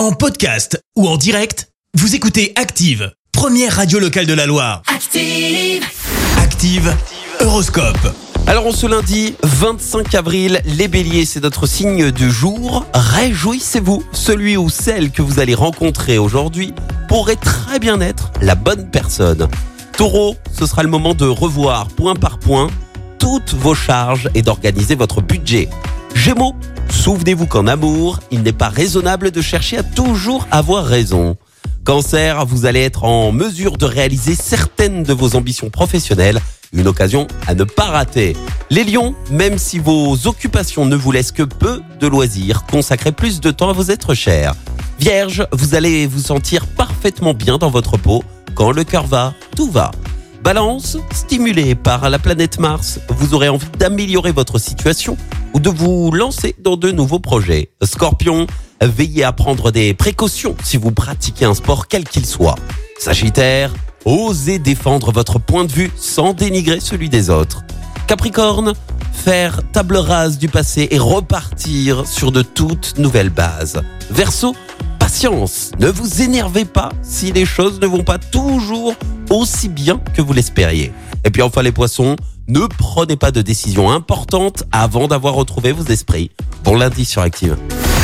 En podcast ou en direct, vous écoutez Active, première radio locale de la Loire. Active. Active, Horoscope. Alors on ce lundi 25 avril, les béliers, c'est notre signe du jour. Réjouissez-vous, celui ou celle que vous allez rencontrer aujourd'hui pourrait très bien être la bonne personne. Taureau, ce sera le moment de revoir point par point toutes vos charges et d'organiser votre budget. Gémeaux, souvenez-vous qu'en amour, il n'est pas raisonnable de chercher à toujours avoir raison. Cancer, vous allez être en mesure de réaliser certaines de vos ambitions professionnelles, une occasion à ne pas rater. Les lions, même si vos occupations ne vous laissent que peu de loisirs, consacrez plus de temps à vos êtres chers. Vierge, vous allez vous sentir parfaitement bien dans votre peau. Quand le cœur va, tout va. Balance, stimulé par la planète Mars, vous aurez envie d'améliorer votre situation ou de vous lancer dans de nouveaux projets. Scorpion, veillez à prendre des précautions si vous pratiquez un sport quel qu'il soit. Sagittaire, osez défendre votre point de vue sans dénigrer celui des autres. Capricorne, faire table rase du passé et repartir sur de toutes nouvelles bases. Verseau, patience, ne vous énervez pas si les choses ne vont pas toujours aussi bien que vous l'espériez. Et puis enfin les poissons, ne prenez pas de décisions importantes avant d'avoir retrouvé vos esprits. Bon lundi sur Active.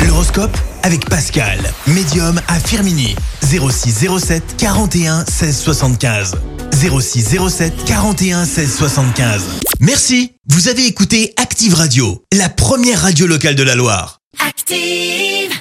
L'horoscope avec Pascal, médium à Firmini. 0607 41 16 75. 0607 41 16 75. Merci, vous avez écouté Active Radio, la première radio locale de la Loire. Active.